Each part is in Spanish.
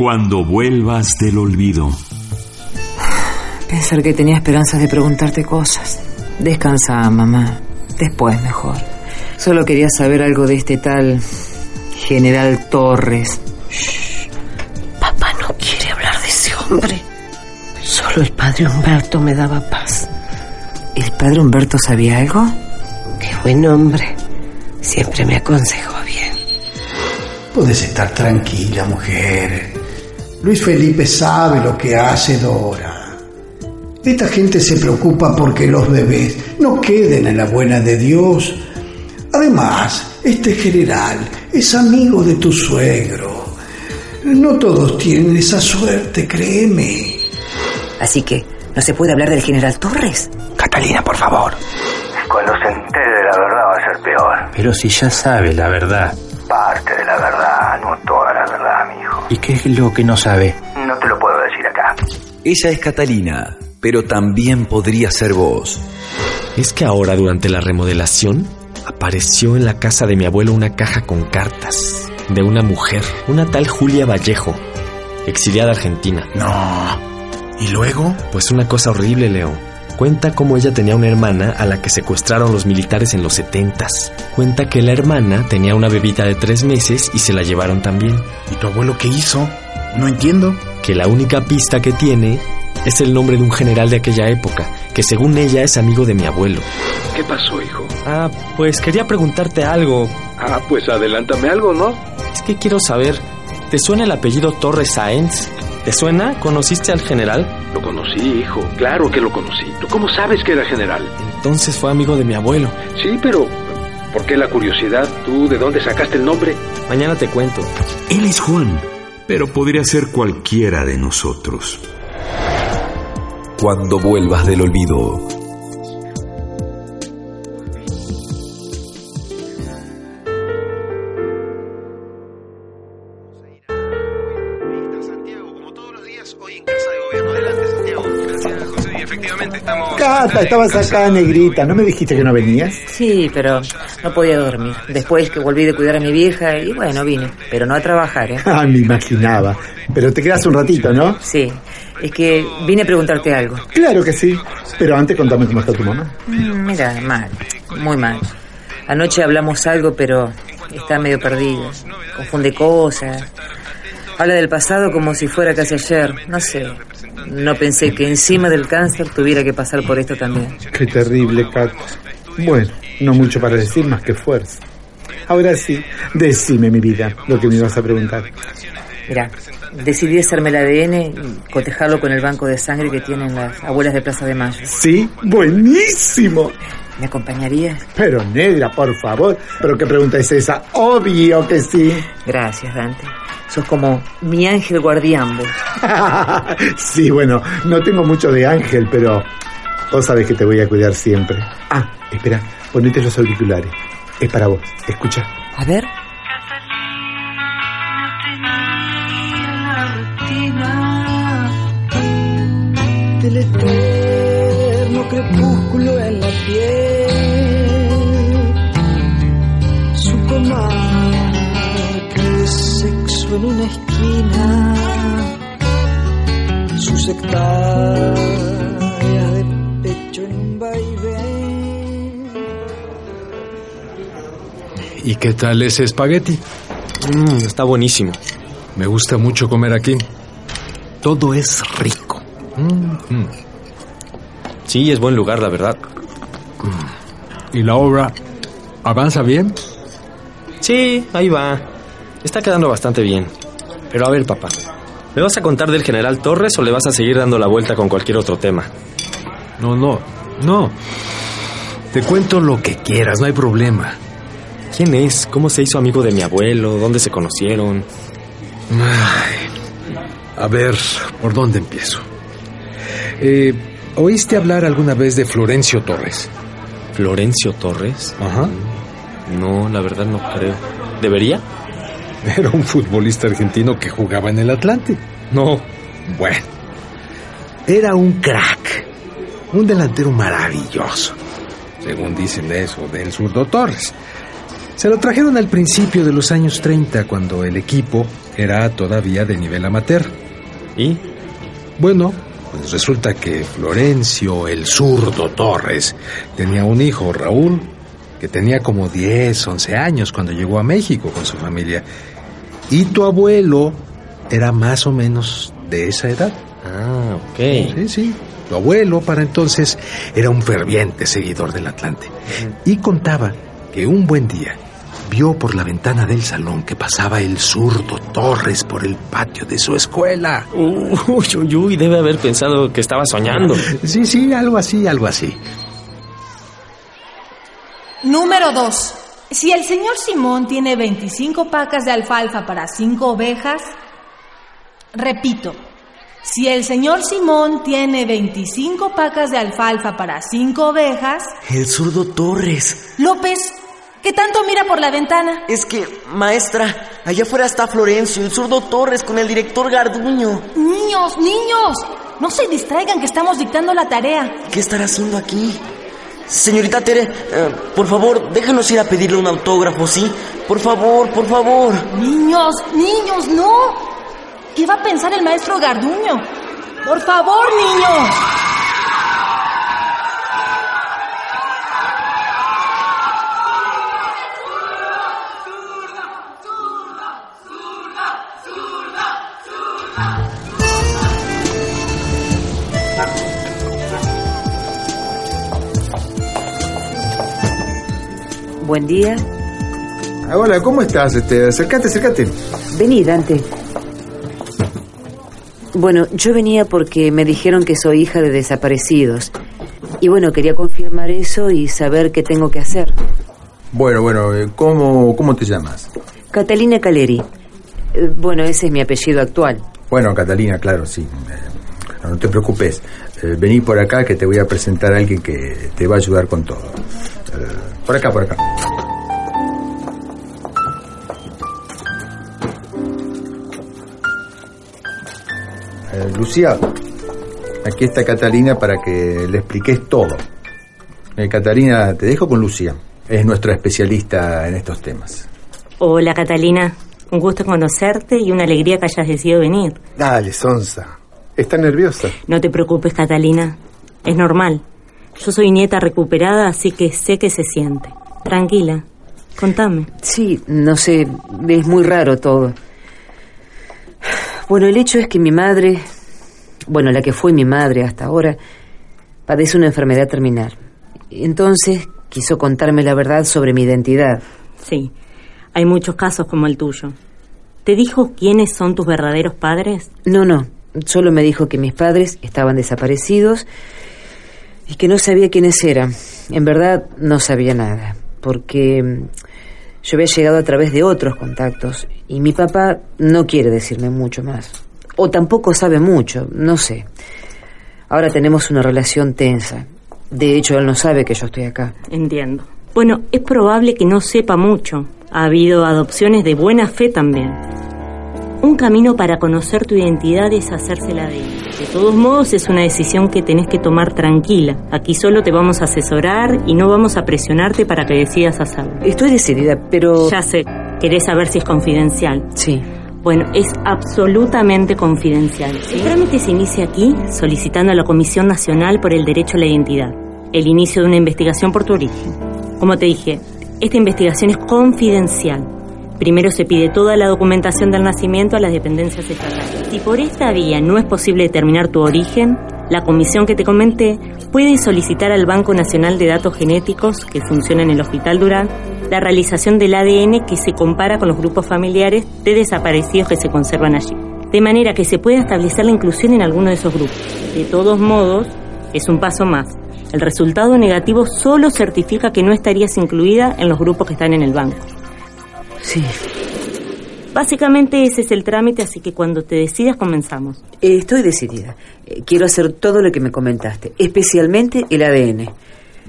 Cuando vuelvas del olvido. Pensar que tenía esperanzas de preguntarte cosas. Descansa, mamá. Después mejor. Solo quería saber algo de este tal General Torres. Papá no quiere hablar de ese hombre. Solo el padre Humberto me daba paz. ¿El padre Humberto sabía algo? Qué buen hombre. Siempre me aconsejó bien. Puedes estar tranquila, mujer. Luis Felipe sabe lo que hace Dora. Esta gente se preocupa porque los bebés no queden en la buena de Dios. Además, este general es amigo de tu suegro. No todos tienen esa suerte, créeme. Así que, ¿no se puede hablar del general Torres? Catalina, por favor. Cuando se entere de la verdad va a ser peor. Pero si ya sabe la verdad. Parte de la verdad, no toda ¿Y qué es lo que no sabe? No te lo puedo decir acá. Ella es Catalina, pero también podría ser vos. Es que ahora, durante la remodelación, apareció en la casa de mi abuelo una caja con cartas de una mujer, una tal Julia Vallejo, exiliada argentina. No. ¿Y luego? Pues una cosa horrible, Leo. Cuenta cómo ella tenía una hermana a la que secuestraron los militares en los setentas. Cuenta que la hermana tenía una bebita de tres meses y se la llevaron también. ¿Y tu abuelo qué hizo? No entiendo. Que la única pista que tiene es el nombre de un general de aquella época, que según ella es amigo de mi abuelo. ¿Qué pasó, hijo? Ah, pues quería preguntarte algo. Ah, pues adelántame algo, ¿no? Es que quiero saber, ¿te suena el apellido Torres Sáenz? ¿Te suena? ¿Conociste al general? Lo conocí, hijo. Claro que lo conocí. ¿Tú cómo sabes que era general? Entonces fue amigo de mi abuelo. Sí, pero ¿por qué la curiosidad? ¿Tú de dónde sacaste el nombre? Mañana te cuento. Él es Juan, pero podría ser cualquiera de nosotros. Cuando vuelvas del olvido. Estabas acá, negrita. ¿No me dijiste que no venías? Sí, pero no podía dormir. Después que volví de cuidar a mi vieja y bueno, vine. Pero no a trabajar, ¿eh? Ah, me imaginaba. Pero te quedas un ratito, ¿no? Sí. Es que vine a preguntarte algo. Claro que sí. Pero antes contame cómo está tu mamá. Mm, Mira, mal. Muy mal. Anoche hablamos algo, pero está medio perdida. Confunde cosas. Habla del pasado como si fuera casi ayer. No sé. No pensé que encima del cáncer tuviera que pasar por esto también. Qué terrible, Cat. Bueno, no mucho para decir más que fuerza. Ahora sí, decime, mi vida, lo que me ibas a preguntar. Mira, decidí hacerme el ADN y cotejarlo con el banco de sangre que tienen las abuelas de Plaza de Mayo. Sí, buenísimo. ¿Me acompañarías? Pero negra, por favor. ¿Pero qué pregunta es esa? Obvio que sí. Gracias, Dante. Sos como mi ángel guardián, vos. sí, bueno, no tengo mucho de ángel, pero vos sabés que te voy a cuidar siempre. Ah, espera, ponete los auriculares. Es para vos. Escucha. A ver. Qué tal ese espagueti? Mm, está buenísimo. Me gusta mucho comer aquí. Todo es rico. Mm. Sí, es buen lugar, la verdad. ¿Y la obra avanza bien? Sí, ahí va. Está quedando bastante bien. Pero a ver, papá. ¿Me vas a contar del general Torres o le vas a seguir dando la vuelta con cualquier otro tema? No, no, no. Te cuento lo que quieras, no hay problema. ¿Quién es? ¿Cómo se hizo amigo de mi abuelo? ¿Dónde se conocieron? Ay, a ver, ¿por dónde empiezo? Eh, ¿Oíste hablar alguna vez de Florencio Torres? ¿Florencio Torres? Ajá. No, la verdad no creo. ¿Debería? Era un futbolista argentino que jugaba en el Atlante. No. Bueno. Era un crack. Un delantero maravilloso. Según dicen eso del zurdo Torres. Se lo trajeron al principio de los años 30 cuando el equipo, era todavía de nivel amateur. ¿Y? Bueno, pues resulta que Florencio, el zurdo Torres, tenía un hijo, Raúl, que tenía como 10, 11 años cuando llegó a México con su familia. Y tu abuelo era más o menos de esa edad. Ah, ok. Sí, sí. Tu abuelo para entonces era un ferviente seguidor del Atlante. Y contaba que un buen día vio por la ventana del salón que pasaba el zurdo Torres por el patio de su escuela. Uy, uy, uy, debe haber pensado que estaba soñando. Sí, sí, algo así, algo así. Número 2. Si el señor Simón tiene 25 pacas de alfalfa para 5 ovejas, repito, si el señor Simón tiene 25 pacas de alfalfa para 5 ovejas... El zurdo Torres. López, ¿qué tanto mira por la ventana? Es que, maestra, allá afuera está Florencio, el zurdo Torres, con el director Garduño. Niños, niños, no se distraigan que estamos dictando la tarea. ¿Qué estará haciendo aquí? Señorita Tere, eh, por favor, déjanos ir a pedirle un autógrafo, ¿sí? Por favor, por favor. Niños, niños, no. ¿Qué va a pensar el maestro Garduño? Por favor, niños. Buen día. Ah, hola, ¿cómo estás? Este, acércate, acércate. Vení, Dante. Bueno, yo venía porque me dijeron que soy hija de desaparecidos. Y bueno, quería confirmar eso y saber qué tengo que hacer. Bueno, bueno, eh, ¿cómo, cómo te llamas? Catalina Caleri. Eh, Bueno, ese es mi apellido actual. Bueno, Catalina, claro, sí. Eh, No, no te preocupes. Eh, vení por acá que te voy a presentar a alguien que te va a ayudar con todo. Eh, por acá, por acá. Eh, Lucía, aquí está Catalina para que le expliques todo. Eh, Catalina, te dejo con Lucía. Es nuestra especialista en estos temas. Hola Catalina, un gusto conocerte y una alegría que hayas decidido venir. Dale, Sonsa. ¿Estás nerviosa? No te preocupes Catalina, es normal. Yo soy nieta recuperada, así que sé que se siente. Tranquila, contame. Sí, no sé, es muy raro todo. Bueno, el hecho es que mi madre, bueno, la que fue mi madre hasta ahora, padece una enfermedad terminal. Entonces quiso contarme la verdad sobre mi identidad. Sí, hay muchos casos como el tuyo. ¿Te dijo quiénes son tus verdaderos padres? No, no, solo me dijo que mis padres estaban desaparecidos y que no sabía quiénes eran. En verdad no sabía nada, porque mm, yo había llegado a través de otros contactos y mi papá no quiere decirme mucho más. O tampoco sabe mucho, no sé. Ahora tenemos una relación tensa. De hecho, él no sabe que yo estoy acá. Entiendo. Bueno, es probable que no sepa mucho. Ha habido adopciones de buena fe también. Un camino para conocer tu identidad es hacérsela de De todos modos, es una decisión que tenés que tomar tranquila. Aquí solo te vamos a asesorar y no vamos a presionarte para que decidas hacerlo. Estoy decidida, pero... Ya sé, querés saber si es confidencial. Sí. Bueno, es absolutamente confidencial. El trámite se inicia aquí solicitando a la Comisión Nacional por el Derecho a la Identidad el inicio de una investigación por tu origen. Como te dije, esta investigación es confidencial. Primero se pide toda la documentación del nacimiento a las dependencias estatales. Si por esta vía no es posible determinar tu origen, la comisión que te comenté puede solicitar al Banco Nacional de Datos Genéticos, que funciona en el Hospital Durán, la realización del ADN que se compara con los grupos familiares de desaparecidos que se conservan allí. De manera que se pueda establecer la inclusión en alguno de esos grupos. De todos modos, es un paso más. El resultado negativo solo certifica que no estarías incluida en los grupos que están en el banco. Sí. Básicamente ese es el trámite, así que cuando te decidas comenzamos. Eh, Estoy decidida. Eh, Quiero hacer todo lo que me comentaste, especialmente el ADN.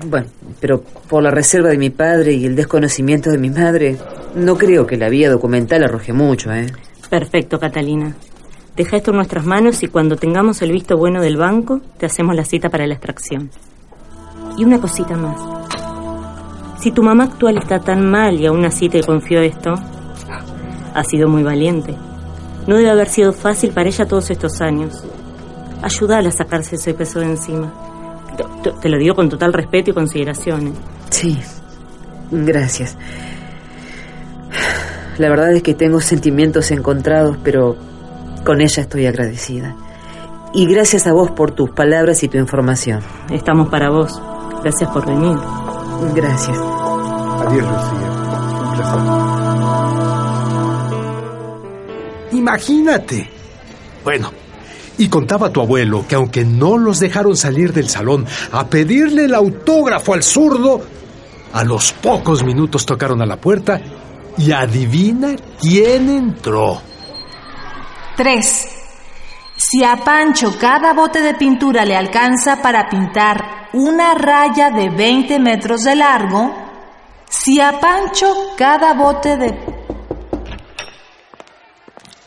Bueno, pero por la reserva de mi padre y el desconocimiento de mi madre, no creo que la vía documental arroje mucho, ¿eh? Perfecto, Catalina. Deja esto en nuestras manos y cuando tengamos el visto bueno del banco, te hacemos la cita para la extracción. Y una cosita más. Si tu mamá actual está tan mal y aún así te confió esto, has sido muy valiente. No debe haber sido fácil para ella todos estos años. Ayúdala a sacarse ese peso de encima. Te, te- te lo digo con total respeto y consideración. ¿eh? Sí, gracias. La verdad es que tengo sentimientos encontrados, pero con ella estoy agradecida. Y gracias a vos por tus palabras y tu información. Estamos para vos. Gracias por venir. Gracias. Adiós, Lucía. Un placer. Imagínate. Bueno, y contaba tu abuelo que aunque no los dejaron salir del salón a pedirle el autógrafo al zurdo, a los pocos minutos tocaron a la puerta y adivina quién entró. 3. Si a Pancho cada bote de pintura le alcanza para pintar una raya de 20 metros de largo, si a Pancho cada bote de...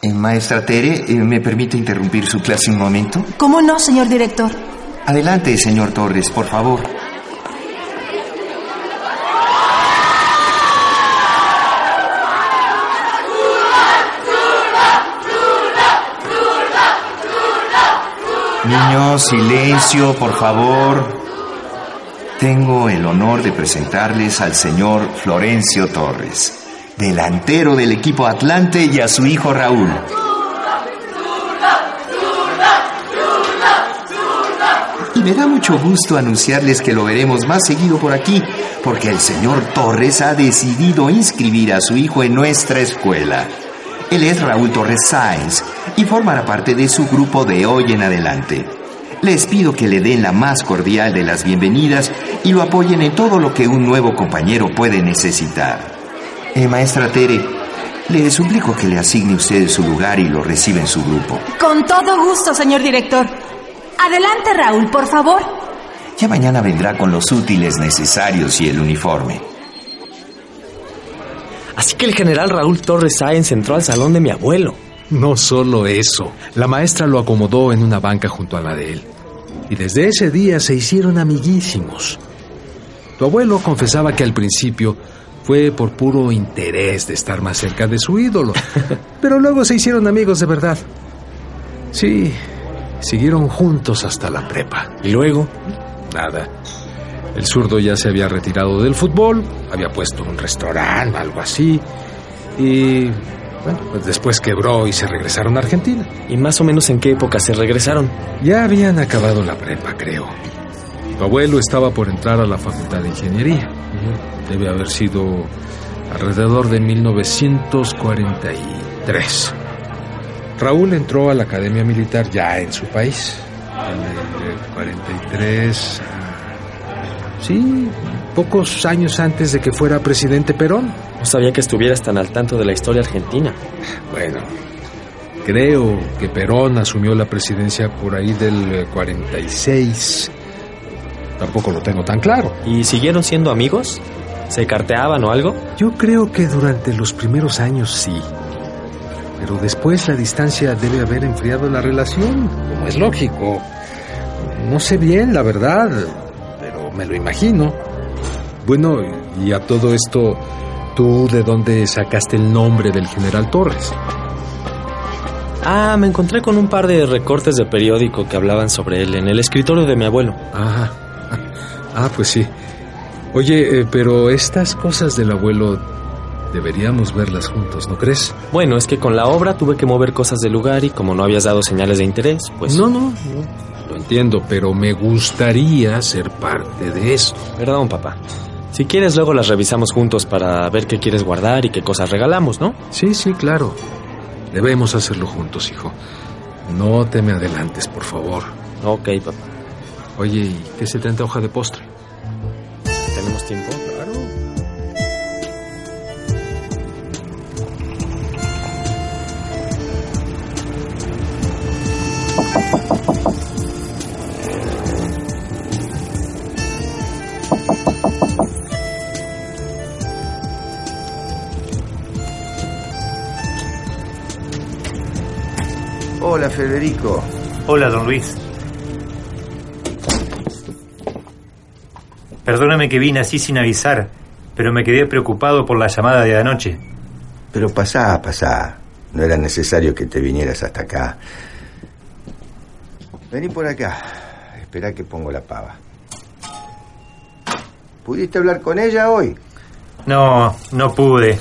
Eh, maestra Tere, eh, ¿me permite interrumpir su clase un momento? ¿Cómo no, señor director? Adelante, señor Torres, por favor. Niños, silencio, por favor. Tengo el honor de presentarles al señor Florencio Torres, delantero del equipo Atlante y a su hijo Raúl. Y me da mucho gusto anunciarles que lo veremos más seguido por aquí, porque el señor Torres ha decidido inscribir a su hijo en nuestra escuela. Él es Raúl Torres Sáenz y formará parte de su grupo de hoy en adelante. Les pido que le den la más cordial de las bienvenidas y lo apoyen en todo lo que un nuevo compañero puede necesitar. Eh, maestra Tere, le suplico que le asigne usted su lugar y lo reciba en su grupo. Con todo gusto, señor director. Adelante, Raúl, por favor. Ya mañana vendrá con los útiles necesarios y el uniforme. Así que el general Raúl Torres Sáenz entró al salón de mi abuelo. No solo eso, la maestra lo acomodó en una banca junto a la de él. Y desde ese día se hicieron amiguísimos. Tu abuelo confesaba que al principio fue por puro interés de estar más cerca de su ídolo, pero luego se hicieron amigos de verdad. Sí, siguieron juntos hasta la prepa. ¿Y luego? Nada. El zurdo ya se había retirado del fútbol, había puesto un restaurante, algo así, y bueno, pues después quebró y se regresaron a Argentina. ¿Y más o menos en qué época se regresaron? Ya habían acabado la prepa, creo. Tu abuelo estaba por entrar a la Facultad de Ingeniería. Debe haber sido alrededor de 1943. Raúl entró a la Academia Militar ya en su país. En el 43. Sí, pocos años antes de que fuera presidente Perón. No sabía que estuvieras tan al tanto de la historia argentina. Bueno, creo que Perón asumió la presidencia por ahí del eh, 46. Tampoco lo tengo tan claro. ¿Y siguieron siendo amigos? ¿Se carteaban o algo? Yo creo que durante los primeros años sí. Pero después la distancia debe haber enfriado la relación, como es lógico. No sé bien, la verdad, me lo imagino. Bueno, y a todo esto, ¿tú de dónde sacaste el nombre del general Torres? Ah, me encontré con un par de recortes de periódico que hablaban sobre él en el escritorio de mi abuelo. Ah, ah pues sí. Oye, eh, pero estas cosas del abuelo deberíamos verlas juntos, ¿no crees? Bueno, es que con la obra tuve que mover cosas del lugar y como no habías dado señales de interés, pues... No, no, no, entiendo, pero me gustaría ser parte de eso. Perdón, papá. Si quieres, luego las revisamos juntos para ver qué quieres guardar y qué cosas regalamos, ¿no? Sí, sí, claro. Debemos hacerlo juntos, hijo. No te me adelantes, por favor. Ok, papá. Oye, ¿y qué se te antoja de postre? ¿Tenemos tiempo? Hola, Federico. Hola, don Luis. Perdóname que vine así sin avisar, pero me quedé preocupado por la llamada de anoche. Pero pasá, pasá. no era necesario que te vinieras hasta acá. Vení por acá. Espera que pongo la pava. ¿Pudiste hablar con ella hoy? No, no pude.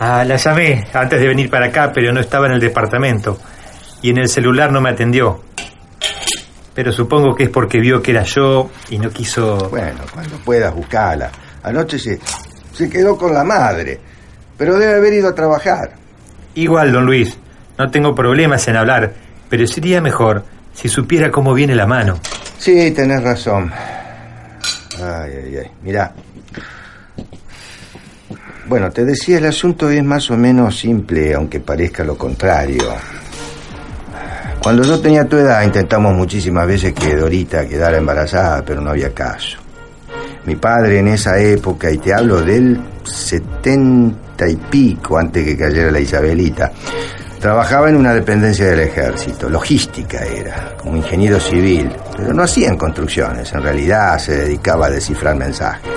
Ah, la llamé antes de venir para acá, pero no estaba en el departamento. Y en el celular no me atendió. Pero supongo que es porque vio que era yo y no quiso... Bueno, cuando puedas buscarla. Anoche se, se quedó con la madre, pero debe haber ido a trabajar. Igual, don Luis, no tengo problemas en hablar, pero sería mejor si supiera cómo viene la mano. Sí, tenés razón. Ay, ay, ay. Mirá. Bueno, te decía, el asunto es más o menos simple, aunque parezca lo contrario. Cuando yo tenía tu edad, intentamos muchísimas veces que Dorita quedara embarazada, pero no había caso. Mi padre en esa época, y te hablo del setenta y pico, antes que cayera la Isabelita, trabajaba en una dependencia del ejército, logística era, como ingeniero civil, pero no hacían construcciones, en realidad se dedicaba a descifrar mensajes.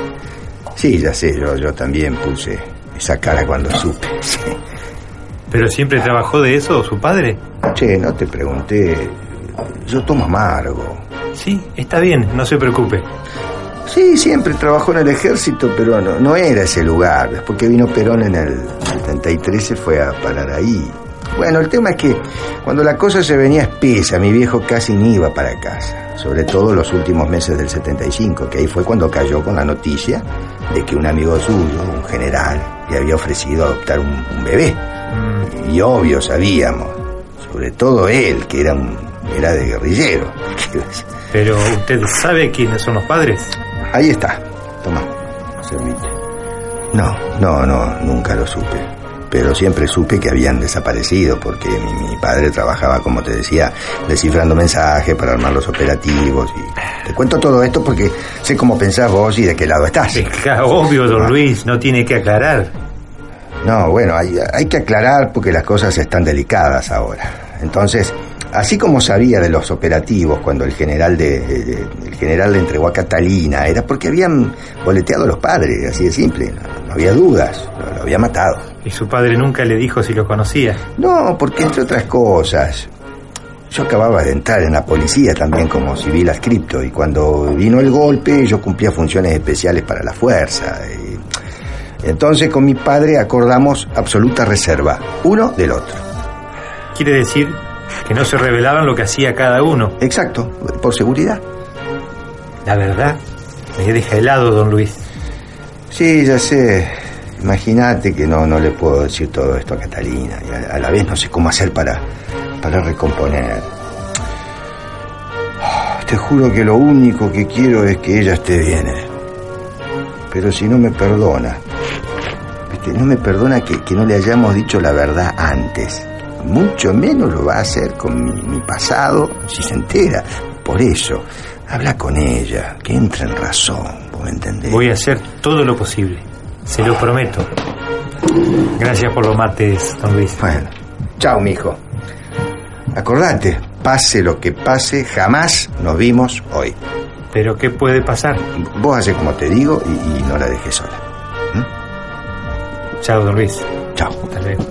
Sí, ya sé, yo, yo también puse esa cara cuando supe. ¿Pero siempre trabajó de eso su padre? Che, no te pregunté. Yo tomo amargo. Sí, está bien, no se preocupe. Sí, siempre trabajó en el ejército, pero no, no era ese lugar. Después que vino Perón en el 73 se fue a parar ahí. Bueno, el tema es que cuando la cosa se venía espesa, mi viejo casi ni iba para casa. Sobre todo los últimos meses del 75, que ahí fue cuando cayó con la noticia de que un amigo suyo, un general, le había ofrecido adoptar un, un bebé. Y obvio sabíamos, sobre todo él, que era, un, era de guerrillero. Pero usted sabe quiénes son los padres. Ahí está, toma, servite. No, no, no, nunca lo supe. Pero siempre supe que habían desaparecido porque mi, mi padre trabajaba, como te decía, descifrando mensajes para armar los operativos. Y te cuento todo esto porque sé cómo pensás vos y de qué lado estás. Es que, obvio, don Luis, no tiene que aclarar. No, bueno, hay, hay que aclarar porque las cosas están delicadas ahora. Entonces, así como sabía de los operativos cuando el general de, de- el general le entregó a Catalina, era porque habían boleteado a los padres, así de simple, no, no había dudas, lo, lo había matado. Y su padre nunca le dijo si lo conocía. No, porque entre otras cosas, yo acababa de entrar en la policía también como civil adscripto y cuando vino el golpe yo cumplía funciones especiales para la fuerza. y entonces con mi padre acordamos absoluta reserva, uno del otro. Quiere decir que no se revelaban lo que hacía cada uno. Exacto, por seguridad. La verdad, me deja helado, don Luis. Sí, ya sé. Imagínate que no, no le puedo decir todo esto a Catalina y a, a la vez no sé cómo hacer para, para recomponer. Te juro que lo único que quiero es que ella esté bien. eh. Pero si no me perdona, ¿viste? no me perdona que, que no le hayamos dicho la verdad antes. Mucho menos lo va a hacer con mi, mi pasado si se entera. Por eso, habla con ella, que entre en razón, ¿vos me entendés? Voy a hacer todo lo posible. Se lo prometo. Gracias por los mates, don Luis. Bueno, chao, mijo. Acordate, pase lo que pase, jamás nos vimos hoy. ¿Pero qué puede pasar? Vos haces como te digo y, y no la dejes sola. Chao, don Luis. Chao. Hasta luego.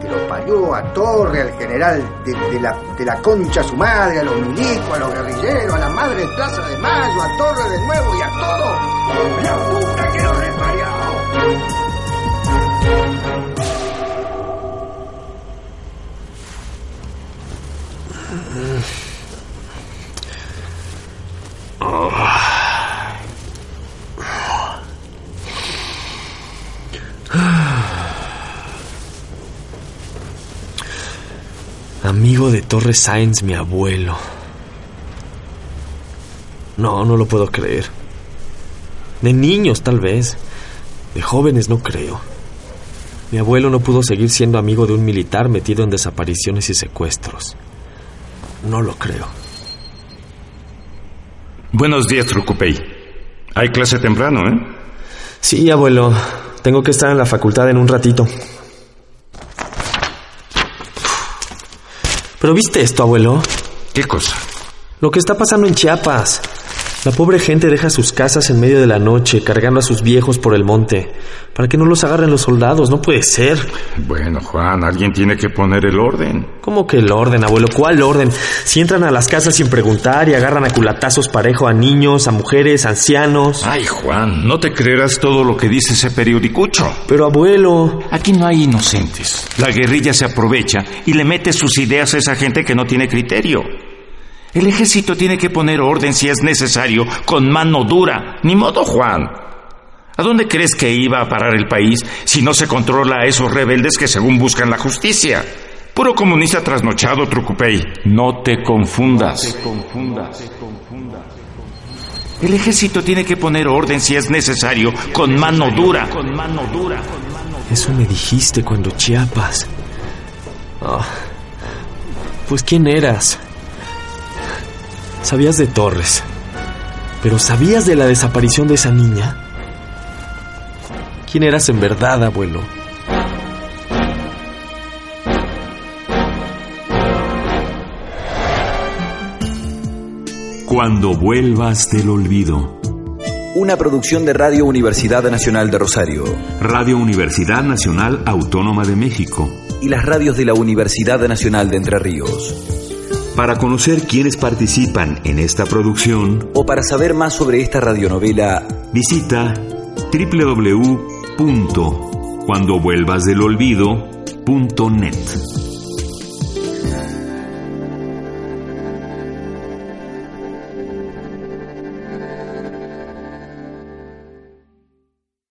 Que lo parió a Torre, al general de, de la, de la concha a su madre, a los milicos, a los guerrilleros, a la madre en Plaza de Mayo, a Torre de nuevo y a todo. ¡La puta que lo reparió! Torres Sáenz, mi abuelo. No, no lo puedo creer. De niños, tal vez. De jóvenes, no creo. Mi abuelo no pudo seguir siendo amigo de un militar metido en desapariciones y secuestros. No lo creo. Buenos días, Trucupey. Hay clase temprano, ¿eh? Sí, abuelo. Tengo que estar en la facultad en un ratito. ¿Pero viste esto, abuelo? ¿Qué cosa? Lo que está pasando en Chiapas. La pobre gente deja sus casas en medio de la noche, cargando a sus viejos por el monte, para que no los agarren los soldados. No puede ser. Bueno, Juan, alguien tiene que poner el orden. ¿Cómo que el orden, abuelo? ¿Cuál orden? Si entran a las casas sin preguntar y agarran a culatazos parejo a niños, a mujeres, ancianos. Ay, Juan, no te creerás todo lo que dice ese periodicucho. Pero, abuelo. Aquí no hay inocentes. La guerrilla se aprovecha y le mete sus ideas a esa gente que no tiene criterio. El ejército tiene que poner orden si es necesario, con mano dura. Ni modo, Juan. ¿A dónde crees que iba a parar el país si no se controla a esos rebeldes que según buscan la justicia? Puro comunista trasnochado, Trucupey. No te confundas. El ejército tiene que poner orden si es necesario, con mano dura. Con mano dura. Eso me dijiste cuando Chiapas. Ah, pues ¿quién eras? Sabías de Torres, pero ¿sabías de la desaparición de esa niña? ¿Quién eras en verdad, abuelo? Cuando vuelvas del olvido. Una producción de Radio Universidad Nacional de Rosario. Radio Universidad Nacional Autónoma de México. Y las radios de la Universidad Nacional de Entre Ríos. Para conocer quiénes participan en esta producción o para saber más sobre esta radionovela, visita www.cuandovuelvasdelolvido.net.